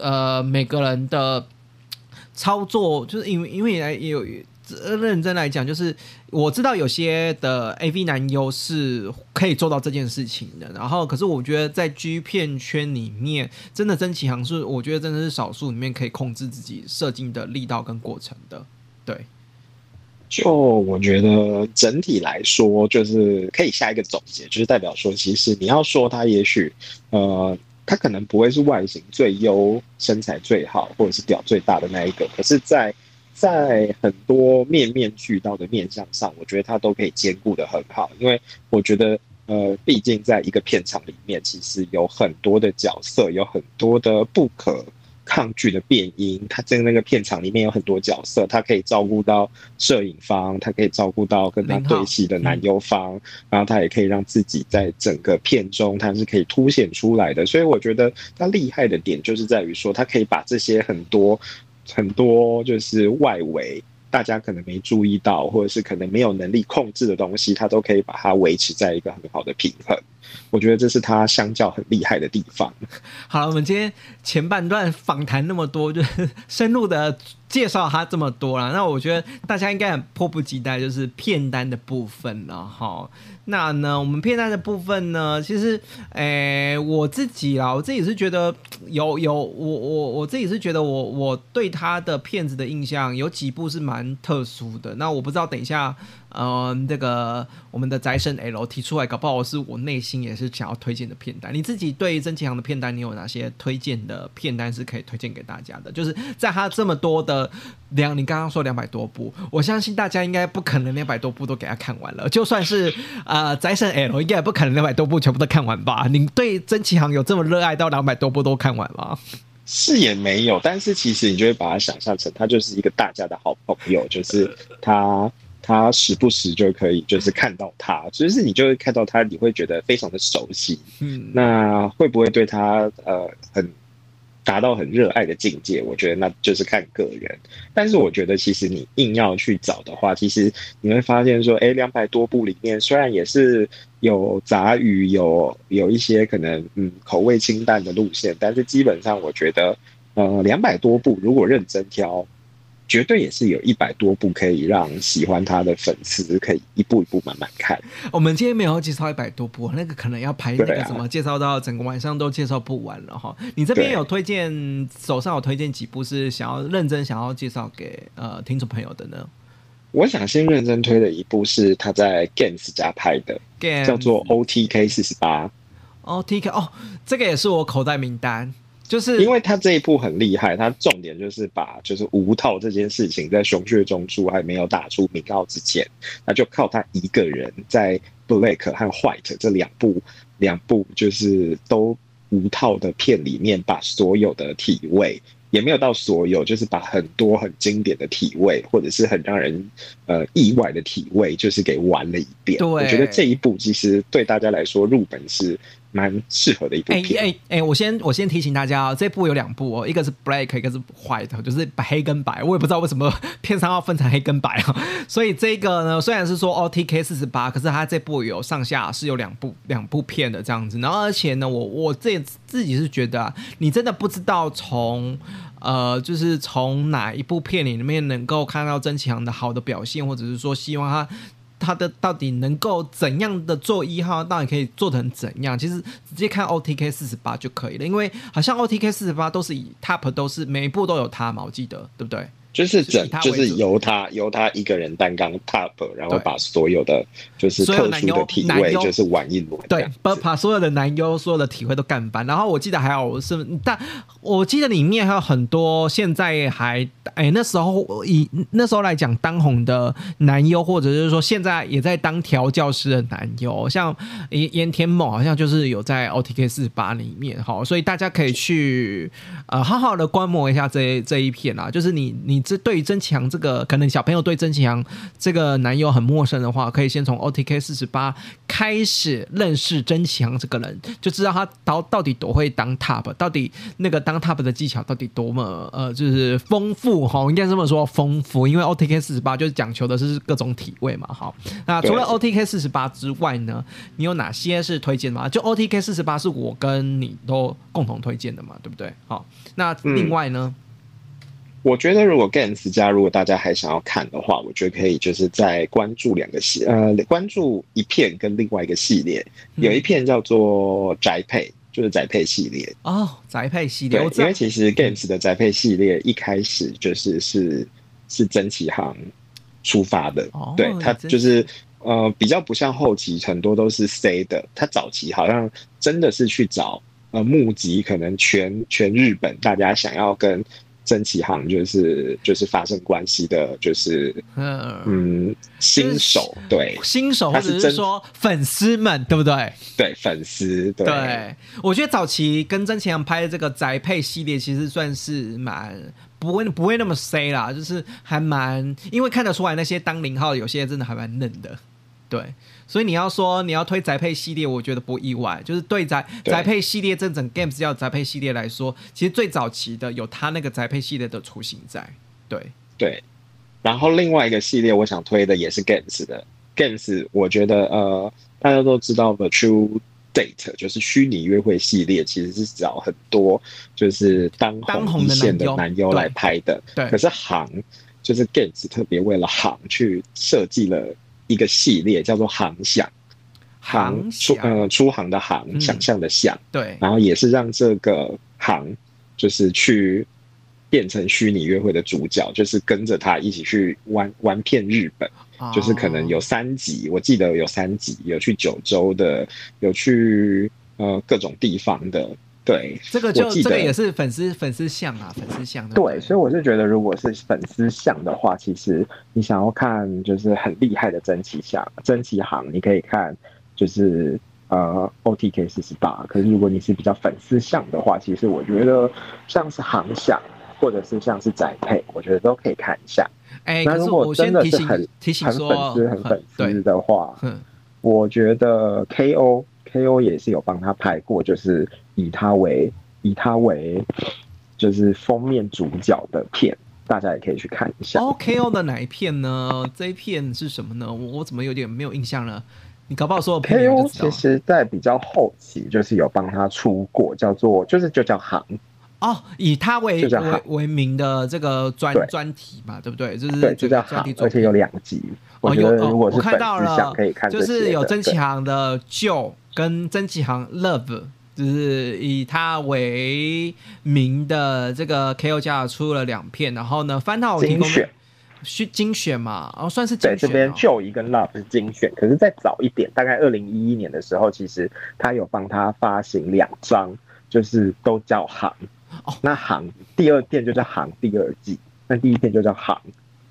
Speaker 1: 呃每个人的操作，就是因为因为也有。认真来讲，就是我知道有些的 A V 男优是可以做到这件事情的，然后可是我觉得在 G 片圈里面，真的曾启航是我觉得真的是少数里面可以控制自己射精的力道跟过程的。对，
Speaker 2: 就我觉得整体来说，就是可以下一个总结，就是代表说，其实你要说他，也许呃，他可能不会是外形最优、身材最好，或者是屌最大的那一个，可是，在在很多面面俱到的面相上，我觉得他都可以兼顾的很好。因为我觉得，呃，毕竟在一个片场里面，其实有很多的角色，有很多的不可抗拒的变音。他在那个片场里面有很多角色，他可以照顾到摄影方，他可以照顾到跟他对戏的男优方，然后他也可以让自己在整个片中他是可以凸显出来的。所以我觉得他厉害的点就是在于说，他可以把这些很多。很多就是外围大家可能没注意到，或者是可能没有能力控制的东西，他都可以把它维持在一个很好的平衡。我觉得这是他相较很厉害的地方。(laughs)
Speaker 1: 好了，我们今天前半段访谈那么多，就是 (laughs) 深入的介绍他这么多了。那我觉得大家应该很迫不及待，就是片单的部分了哈。那呢，我们片单的部分呢，其实，诶，我自己啊，我自己是觉得有有，我我我自己是觉得我我对他的片子的印象有几部是蛮特殊的。那我不知道等一下。嗯，这个我们的宅神 L 提出来，搞不好是我内心也是想要推荐的片单。你自己对曾启航的片单，你有哪些推荐的片单是可以推荐给大家的？就是在他这么多的两，你刚刚说两百多部，我相信大家应该不可能两百多部都给他看完了。就算是呃宅神 L，应该也不可能两百多部全部都看完吧？你对曾启航有这么热爱到两百多部都看完吗？
Speaker 2: 是也没有，但是其实你就会把它想象成他就是一个大家的好朋友，就是他。他时不时就可以，就是看到他，就是你就会看到他，你会觉得非常的熟悉。嗯，那会不会对他呃很达到很热爱的境界？我觉得那就是看个人。但是我觉得其实你硬要去找的话，其实你会发现说，哎，两百多部里面虽然也是有杂语，有有一些可能嗯口味清淡的路线，但是基本上我觉得呃两百多部如果认真挑。绝对也是有一百多部可以让喜欢他的粉丝可以一步一步慢慢看。
Speaker 1: 我们今天没有介绍一百多部，那个可能要排那个什么，介绍到整个晚上都介绍不完了哈。你这边有推荐，手上有推荐几部是想要认真想要介绍给呃听众朋友的呢？
Speaker 2: 我想先认真推的一部是他在 Games 家拍的，叫做 OTK 四十八。
Speaker 1: OTK 哦，这个也是我口袋名单。就是
Speaker 2: 因为他这一部很厉害，他重点就是把就是无套这件事情在熊血中出还没有打出名号之前，那就靠他一个人在 Black 和 White 这两部两部就是都无套的片里面，把所有的体位也没有到所有，就是把很多很经典的体位或者是很让人呃意外的体位，就是给玩了一遍。我觉得这一部其实对大家来说入本是。蛮适合的一部片。哎
Speaker 1: 哎哎，我先我先提醒大家啊，这部有两部哦，一个是 black，一个是 white，就是白黑跟白。我也不知道为什么 (laughs) 片商要分成黑跟白啊。所以这个呢，虽然是说 OTK 四十八，可是它这部有上下是有两部两部片的这样子。然后而且呢，我我自自己是觉得啊，你真的不知道从呃，就是从哪一部片里面能够看到曾启航的好的表现，或者是说希望他。他的到底能够怎样的做一号，到底可以做成怎样？其实直接看 OTK 四十八就可以了，因为好像 OTK 四十八都是以 Top 都是每一步都有他嘛，我记得对不对？
Speaker 2: 就是整，就是由他由他一个人担纲 top，然后把所有的就是特殊的体会就是玩一轮，
Speaker 1: 对，把把所有的男优所有的体会都干翻。然后我记得还有是，但我记得里面还有很多现在还哎那时候以那时候来讲当红的男优，或者是说现在也在当调教师的男优，像岩岩田猛好像就是有在 OTK 四十八里面哈，所以大家可以去呃好好的观摩一下这这一片啊，就是你你。这对于曾启航这个，可能小朋友对曾启航这个男友很陌生的话，可以先从 OTK 四十八开始认识曾启航这个人，就知道他到到底多会当 top，到底那个当 top 的技巧到底多么呃，就是丰富哈，应该这么说丰富，因为 OTK 四十八就是讲求的是各种体位嘛。哈，那除了 OTK 四十八之外呢，你有哪些是推荐吗？就 OTK 四十八是我跟你都共同推荐的嘛，对不对？好，那另外呢？
Speaker 2: 我觉得如果 Games 家如果大家还想要看的话，我觉得可以就是在关注两个系呃关注一片跟另外一个系列，有一片叫做宅配，就是宅配系列
Speaker 1: 哦，宅配系列。
Speaker 2: 对，因为其实 Games 的宅配系列一开始就是是是曾启航出发的，哦对他就是呃比较不像后期很多都是 C 的，他早期好像真的是去找呃募集可能全全日本大家想要跟。真启航就是就是发生关系的，就是嗯新手对
Speaker 1: 新手，或者是说粉丝们对不对？
Speaker 2: 对粉丝对，
Speaker 1: 我觉得早期跟曾启航拍的这个宅配系列，其实算是蛮不会不会那么 C 啦，就是还蛮因为看得出来那些当零号有些真的还蛮嫩的，对。所以你要说你要推宅配系列，我觉得不意外。就是对宅宅配系列这整 games 要宅配系列来说，其实最早期的有他那个宅配系列的雏形在。对
Speaker 2: 对。然后另外一个系列我想推的也是 games 的 games，我觉得呃大家都知道的 true date 就是虚拟约会系列，其实是找很多就是当红一线的男优来拍的。
Speaker 1: 对。
Speaker 2: 可是行就是 games 特别为了行去设计了。一个系列叫做“航想”，
Speaker 1: 航
Speaker 2: 出呃出航的航，想象的想，
Speaker 1: 对，
Speaker 2: 然后也是让这个航就是去变成虚拟约会的主角，就是跟着他一起去玩玩遍日本，就是可能有三集，我记得有三集，有去九州的，有去呃各种地方的。对，
Speaker 1: 这个就这个也是粉丝粉丝像啊，粉丝像的。
Speaker 2: 对，所以我是觉得，如果是粉丝像的话，其实你想要看就是很厉害的真奇像真奇行，你可以看就是呃 OTK 四十八。可是如果你是比较粉丝像的话，其实我觉得像是航想或者是像是宅配，我觉得都可以看一下。
Speaker 1: 哎，那如果真的是很提醒
Speaker 2: 很粉丝很粉丝的话，我觉得 KO。K.O. 也是有帮他拍过，就是以他为以他为就是封面主角的片，大家也可以去看一下。
Speaker 1: 哦，K.O. 的哪一片呢？这一片是什么呢？我我怎么有点没有印象了？你搞不好说
Speaker 2: K.O. 其实在比较后期，就是有帮他出过，叫做就是就叫行
Speaker 1: 哦，以他为为为名的这个专专题嘛，对不对？就是
Speaker 2: 对，就叫行，而且有两集。我觉得如果是粉丝想可以看，
Speaker 1: 就是有曾启航的旧。跟曾启航 Love 就是以他为名的这个 KO 家出了两片，然后呢，翻到
Speaker 2: 精选，
Speaker 1: 是精选嘛？哦，算是
Speaker 2: 对这边就一跟 Love 是精选，可是再早一点，大概二零一一年的时候，其实他有帮他发行两张，就是都叫行。哦，那行第二片就叫行第二季，那第一片就叫行，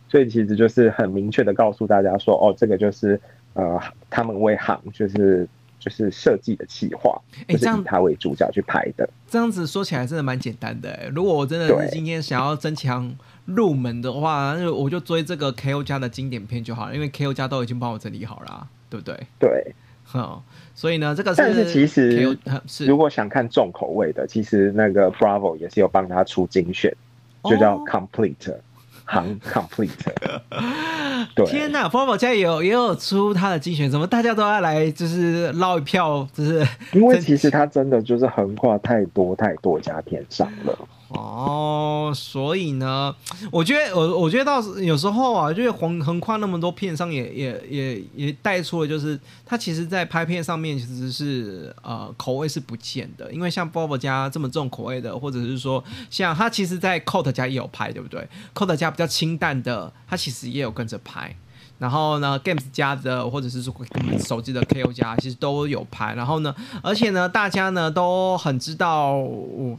Speaker 2: 所以其实就是很明确的告诉大家说，哦，这个就是呃，他们为行就是。就是设计的企划，就是以他为主角去拍的。
Speaker 1: 这样子说起来真的蛮简单的。如果我真的是今天想要增强入门的话，那我就追这个 KO 家的经典片就好了，因为 KO 家都已经帮我整理好了，对不对？
Speaker 2: 对，
Speaker 1: 好，所以呢，这个
Speaker 2: 但是其实是如果想看重口味的，其实那个 Bravo 也是有帮他出精选，就叫 Complete。行 (laughs) complete，(laughs)
Speaker 1: 天呐 f o r m 家也有也有出他的精选，怎么大家都要来就是捞一票，就是
Speaker 2: 因为其实他真的就是横跨太多太多家片商了。
Speaker 1: 哦，所以呢，我觉得我我觉得倒是有时候啊，就是横横跨那么多片商，也也也也带出了，就是他其实在拍片上面其实是呃口味是不见的，因为像 Bob 家这么重口味的，或者是说像他其实，在 Coat 家也有拍，对不对？Coat 家比较清淡的，他其实也有跟着拍。然后呢，Games 家的或者是说手机的 KO 家其实都有拍。然后呢，而且呢，大家呢都很知道，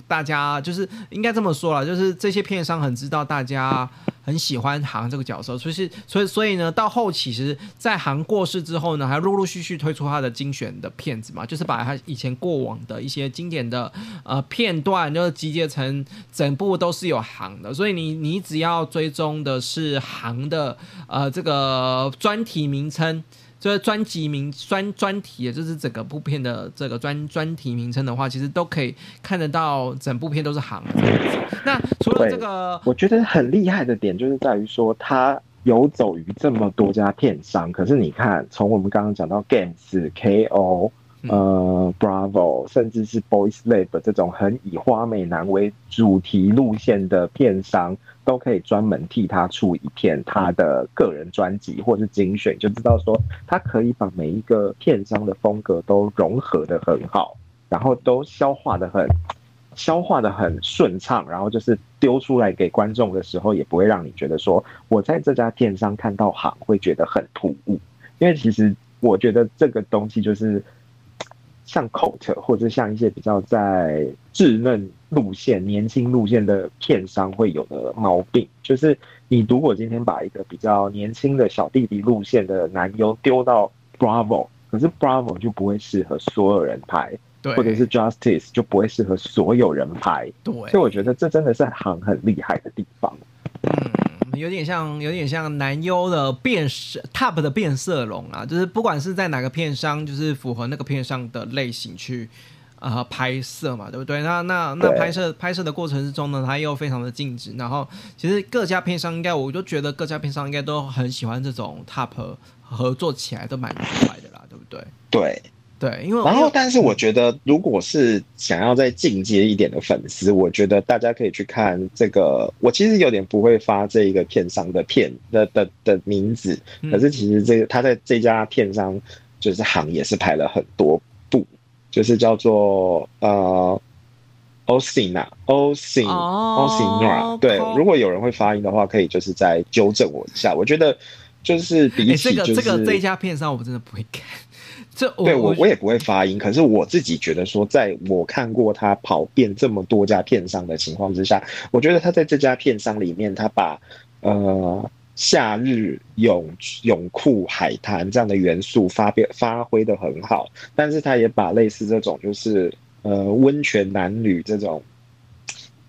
Speaker 1: 大家就是应该这么说了，就是这些片商很知道大家很喜欢行这个角色，所以是所以所以呢，到后期其实，在行过世之后呢，还陆陆续续推出他的精选的片子嘛，就是把他以前过往的一些经典的呃片段，就是集结成整部都是有行的，所以你你只要追踪的是行的呃这个专题名称。就是专辑名专专题，也就是整个部片的这个专专题名称的话，其实都可以看得到，整部片都是行。那除了这个，
Speaker 2: 我觉得很厉害的点就是在于说，它游走于这么多家片商，可是你看，从我们刚刚讲到 Games、KO。呃，Bravo，甚至是 Boys Lab 这种很以花美男为主题路线的片商，都可以专门替他出一片他的个人专辑或是精选，就知道说他可以把每一个片商的风格都融合的很好，然后都消化的很消化的很顺畅，然后就是丢出来给观众的时候，也不会让你觉得说我在这家片商看到行会觉得很突兀，因为其实我觉得这个东西就是。像 Coat 或者像一些比较在稚嫩路线、年轻路线的片商会有的毛病，就是你如果今天把一个比较年轻的小弟弟路线的男优丢到 Bravo，可是 Bravo 就不会适合所有人拍，
Speaker 1: 对，
Speaker 2: 或者是 Justice 就不会适合所有人拍，
Speaker 1: 对，
Speaker 2: 所以我觉得这真的是行很厉害的地方。
Speaker 1: 嗯。有点像，有点像男优的变色 top 的变色龙啊，就是不管是在哪个片商，就是符合那个片商的类型去呃拍摄嘛，对不对？那那那拍摄拍摄的过程之中呢，他又非常的静止。然后其实各家片商应该，我就觉得各家片商应该都很喜欢这种 top 合作起来都蛮愉快的啦，对不对？
Speaker 2: 对。
Speaker 1: 对，因为
Speaker 2: 然后，但是我觉得，如果是想要再进阶一点的粉丝，我觉得大家可以去看这个。我其实有点不会发这一个片商的片的的的名字，可是其实这个他在这家片商就是行也是拍了很多部，就是叫做呃 o s i n a o s i n o s i n a 对，如果有人会发音的话，可以就是再纠正我一下。我觉得就是比起
Speaker 1: 这个这个这一家片商，我真的不会看。这
Speaker 2: 对我我也不会发音，可是我自己觉得说，在我看过他跑遍这么多家片商的情况之下，我觉得他在这家片商里面，他把呃夏日泳泳裤海滩这样的元素发表发挥的很好，但是他也把类似这种就是呃温泉男女这种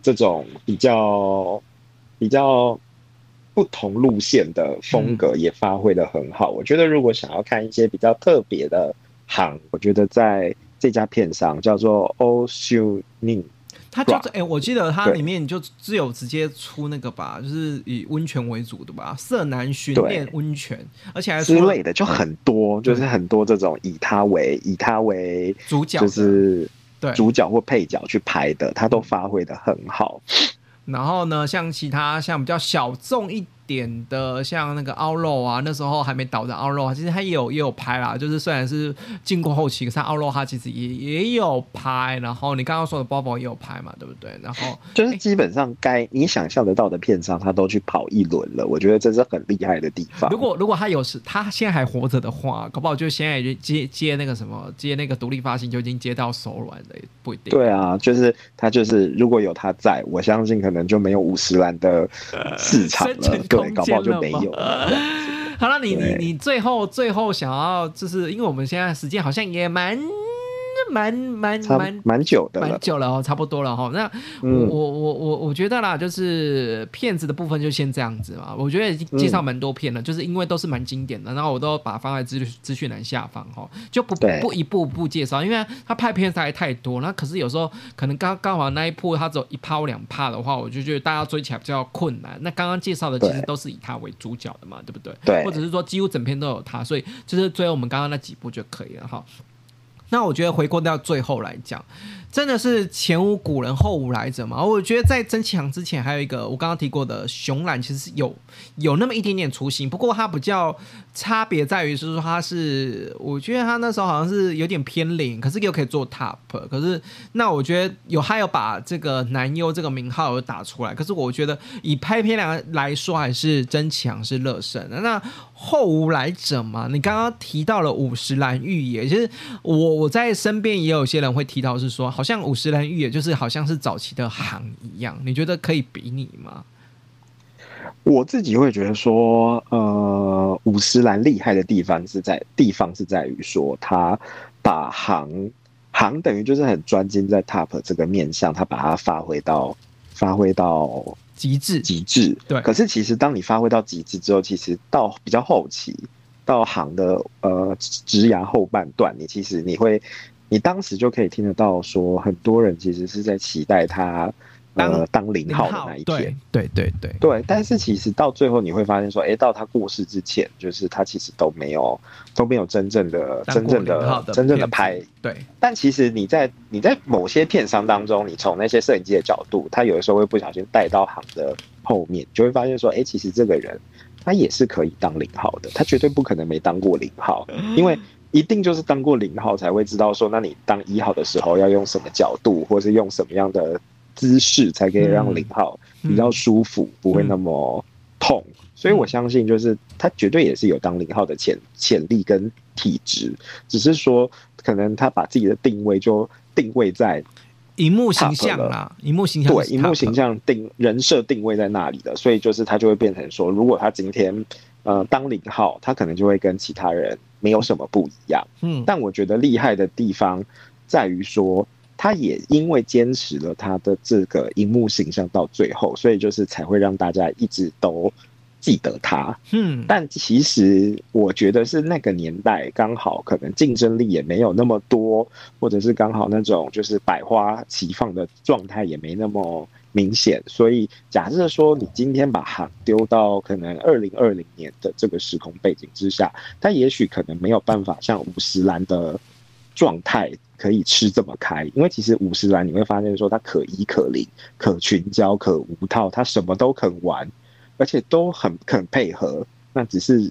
Speaker 2: 这种比较比较。不同路线的风格也发挥的很好。我觉得，如果想要看一些比较特别的行，我觉得在这家片上叫做 Oshu Ning
Speaker 1: 它就是哎，我记得它里面就只有直接出那个吧，就是以温泉为主的吧，色男训练温泉，而且还
Speaker 2: 之类的就很多，就是很多这种以他为以他为
Speaker 1: 主角，
Speaker 2: 就是
Speaker 1: 对
Speaker 2: 主角或配角去拍的，他都发挥的很好。
Speaker 1: 然后呢，像其他像比较小众一。点的像那个凹肉啊，那时候还没倒的凹肉啊，其实他也有也有拍啦，就是虽然是经过后期，可是凹肉他其实也也有拍。然后你刚刚说的包包也有拍嘛，对不对？然后
Speaker 2: 就是基本上该你想象得到的片商，他都去跑一轮了。我觉得这是很厉害的地方。
Speaker 1: 如果如果他有时他现在还活着的话，搞不好就现在接接那个什么接那个独立发行就已经接到手软了，不一定。
Speaker 2: 对啊，就是他就是如果有他在，我相信可能就没有五十万的市场了。(laughs) 对，搞不好就没有。(laughs)
Speaker 1: 好了，你你你最后最后想要，就是因为我们现在时间好像也蛮。蛮蛮蛮
Speaker 2: 蛮久的，
Speaker 1: 蛮久了哦，差不多了哈。那我我我我我觉得啦，就是骗子的部分就先这样子嘛。我觉得介绍蛮多片了，就是因为都是蛮经典的，然后我都把它放在资资讯栏下方哈，就不不一步步介绍，因为他拍片实在太多。那可是有时候可能刚刚好那一部他只有一趴两趴的话，我就觉得大家追起来比较困难。那刚刚介绍的其实都是以他为主角的嘛，对不对？
Speaker 2: 对，
Speaker 1: 或者是说几乎整片都有他，所以就是追我们刚刚那几部就可以了哈。那我觉得回过到最后来讲。真的是前无古人后无来者嘛？我觉得在曾强之前，还有一个我刚刚提过的熊懒，其实是有有那么一点点雏形。不过它比较差别在于，是说它是，我觉得他那时候好像是有点偏零，可是又可以做 top。可是那我觉得有他有把这个男优这个名号有打出来。可是我觉得以拍片来来说，还是曾强是乐胜。那后无来者嘛？你刚刚提到了五十岚玉也，其实我我在身边也有些人会提到是说。好像五十岚玉也就是好像是早期的行一样，你觉得可以比拟吗？
Speaker 2: 我自己会觉得说，呃，五十岚厉害的地方是在地方是在于说，他把行行等于就是很专精在 top 这个面向，他把它发挥到发挥到
Speaker 1: 极致
Speaker 2: 极致。
Speaker 1: 对。
Speaker 2: 可是其实当你发挥到极致之后，其实到比较后期，到行的呃职涯后半段，你其实你会，你当时就可以听得到说，很多人其实是在期待他。呃，当零号的那一天，
Speaker 1: 对对对
Speaker 2: 对，但是其实到最后你会发现说，哎，到他过世之前，就是他其实都没有都没有真正的真正的真正的拍。
Speaker 1: 对，
Speaker 2: 但其实你在你在某些片商当中，你从那些摄影机的角度，他有的时候会不小心带到行的后面，就会发现说，哎，其实这个人他也是可以当零号的，他绝对不可能没当过零号，(laughs) 因为一定就是当过零号才会知道说，那你当一号的时候要用什么角度，或是用什么样的。姿势才可以让零号比较舒服，不会那么痛。所以我相信，就是他绝对也是有当零号的潜潜力跟体质，只是说可能他把自己的定位就定位在
Speaker 1: 荧幕形象啦，荧幕形象
Speaker 2: 对荧幕形象定人设定位在那里的，所以就是他就会变成说，如果他今天呃当零号，他可能就会跟其他人没有什么不一样。嗯，但我觉得厉害的地方在于说。他也因为坚持了他的这个荧幕形象到最后，所以就是才会让大家一直都记得他。嗯，但其实我觉得是那个年代刚好可能竞争力也没有那么多，或者是刚好那种就是百花齐放的状态也没那么明显。所以假设说你今天把行丢到可能二零二零年的这个时空背景之下，他也许可能没有办法像五十岚的状态。可以吃这么开，因为其实五十岚你会发现说它可一可零，可群交可无套，它什么都肯玩，而且都很肯配合。那只是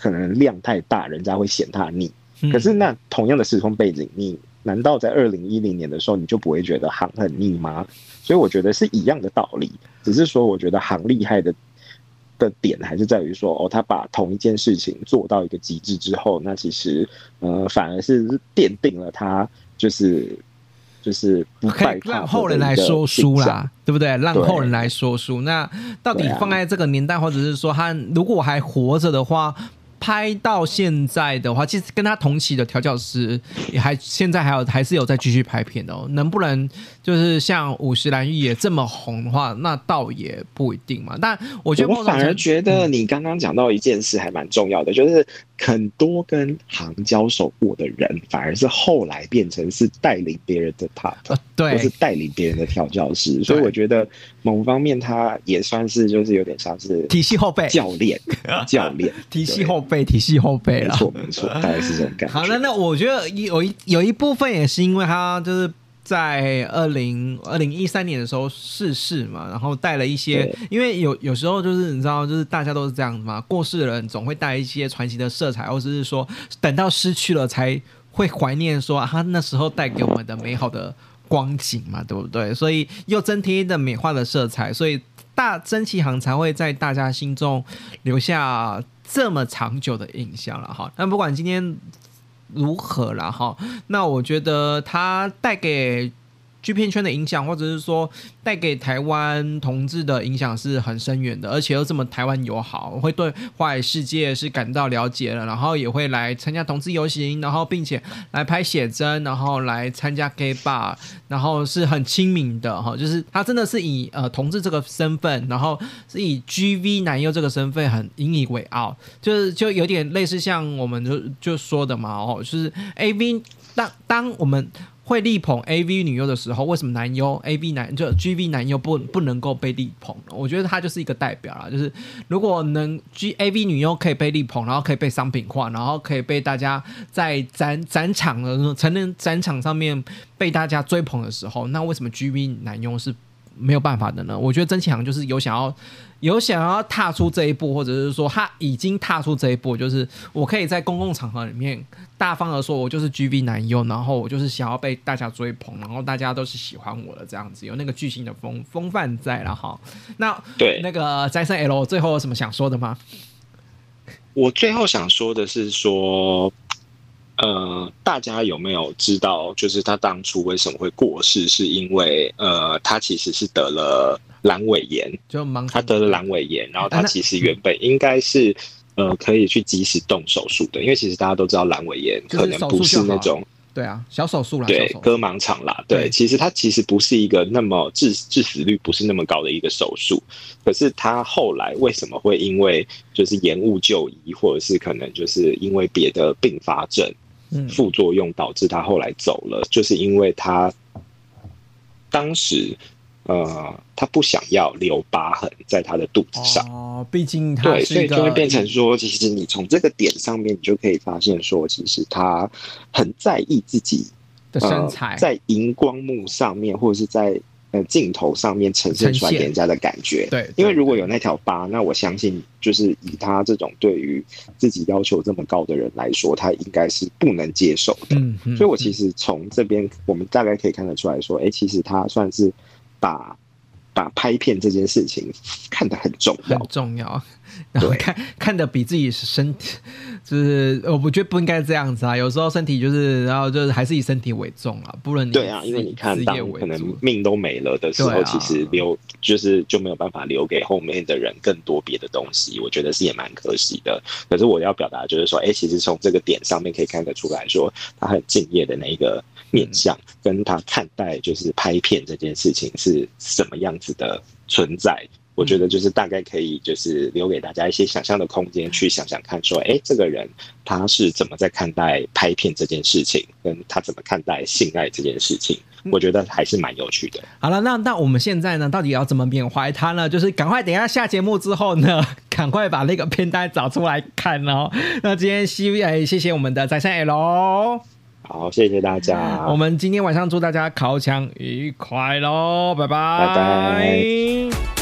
Speaker 2: 可能量太大，人家会嫌它腻。可是那同样的时空背景，你难道在二零一零年的时候你就不会觉得行很腻吗？所以我觉得是一样的道理，只是说我觉得行厉害的。的点还是在于说，哦，他把同一件事情做到一个极致之后，那其实，呃，反而是奠定了他就是就是不
Speaker 1: 可以让后人来说书啦，对不对？让后人来说书。那到底放在这个年代，或者是说他如果还活着的话？拍到现在的话，其实跟他同期的调教师也还现在还有还是有在继续拍片哦。能不能就是像五十岚裕也这么红的话，那倒也不一定嘛。但我觉得
Speaker 2: 我反而觉得你刚刚讲到一件事还蛮重要的，就是很多跟行交手过的人，反而是后来变成是带领别人的 top，
Speaker 1: 对，
Speaker 2: 就是带领别人的调教师。所以我觉得某方面他也算是就是有点像是
Speaker 1: 体系后辈
Speaker 2: 教练，教练
Speaker 1: 体系后。辈 (laughs) 体系后辈了，
Speaker 2: 没错没错，大概是这种感觉。
Speaker 1: 好，那那我觉得有一有一部分也是因为他就是在二零二零一三年的时候逝世嘛，然后带了一些，因为有有时候就是你知道，就是大家都是这样子嘛，过世的人总会带一些传奇的色彩，或者是说等到失去了才会怀念说他那时候带给我们的美好的光景嘛，对不对？所以又增添的美化的色彩，所以大曾奇航才会在大家心中留下。这么长久的印象了哈，那不管今天如何了哈，那我觉得它带给。剧片圈的影响，或者是说带给台湾同志的影响是很深远的，而且又这么台湾友好，会对华海世界是感到了解了，然后也会来参加同志游行，然后并且来拍写真，然后来参加 gay bar，然后是很亲民的哈，就是他真的是以呃同志这个身份，然后是以 GV 男优这个身份很引以为傲，就是就有点类似像我们就就说的嘛哦，就是 AV 当当我们。会力捧 A V 女优的时候，为什么男优 A V 男就 G V 男优不不能够被力捧？我觉得他就是一个代表啦，就是如果能 G A V 女优可以被力捧，然后可以被商品化，然后可以被大家在展展场的成人展场上面被大家追捧的时候，那为什么 G V 男优是没有办法的呢？我觉得曾启航就是有想要。有想要踏出这一步，或者是说他已经踏出这一步，就是我可以在公共场合里面大方的说，我就是 G V 男优，然后我就是想要被大家追捧，然后大家都是喜欢我的这样子，有那个巨星的风风范在了哈。那
Speaker 2: 对
Speaker 1: 那个再生 L 最后有什么想说的吗？
Speaker 3: 我最后想说的是说。
Speaker 2: 呃，大家有没有知道，就是他当初为什么会过世？是因为呃，他其实是得了阑尾炎，
Speaker 1: 就忙
Speaker 2: 他得了阑尾炎，然后他其实原本应该是呃可以去及时动手术的，因为其实大家都知道阑尾炎可能不是那种。
Speaker 1: 对啊，小手术啦，
Speaker 2: 对，割盲肠啦，对，其实它其实不是一个那么致致死率不是那么高的一个手术，可是他后来为什么会因为就是延误就医，或者是可能就是因为别的并发症、副作用导致他后来走了，就是因为他当时。呃，他不想要留疤痕在他的肚子上
Speaker 1: 哦，毕竟他
Speaker 2: 对，所以就会变成说，其实你从这个点上面，你就可以发现说，其实他很在意自己
Speaker 1: 的身材，
Speaker 2: 在荧光幕上面或者是在呃镜头上面呈现出来给人家的感觉。
Speaker 1: 对，
Speaker 2: 因为如果有那条疤，那我相信就是以他这种对于自己要求这么高的人来说，他应该是不能接受的。嗯嗯，所以我其实从这边我们大概可以看得出来说，哎，其实他算是。把把拍片这件事情看得很重要，
Speaker 1: 很重要。(laughs) 然后看看的比自己身体，就是我觉得不应该这样子啊。有时候身体就是，然后就是还是以身体为重啊，不能
Speaker 2: 对啊。因为你看，当可能命都没了的时候，其实留就是就没有办法留给后面的人更多别的东西。我觉得是也蛮可惜的。可是我要表达就是说，哎，其实从这个点上面可以看得出来说，他很敬业的那一个。面向跟他看待就是拍片这件事情是什么样子的存在，我觉得就是大概可以就是留给大家一些想象的空间，去想想看，说哎，这个人他是怎么在看待拍片这件事情，跟他怎么看待性爱这件事情，我觉得还是蛮有趣的。
Speaker 1: 好了，那那我们现在呢，到底要怎么缅怀他呢？就是赶快等一下下节目之后呢，赶快把那个片单找出来看哦。那今天 C V 哎，谢谢我们的在线 L。
Speaker 2: 好，谢谢大家。
Speaker 1: 我们今天晚上祝大家烤枪愉快喽，拜拜，
Speaker 2: 拜拜。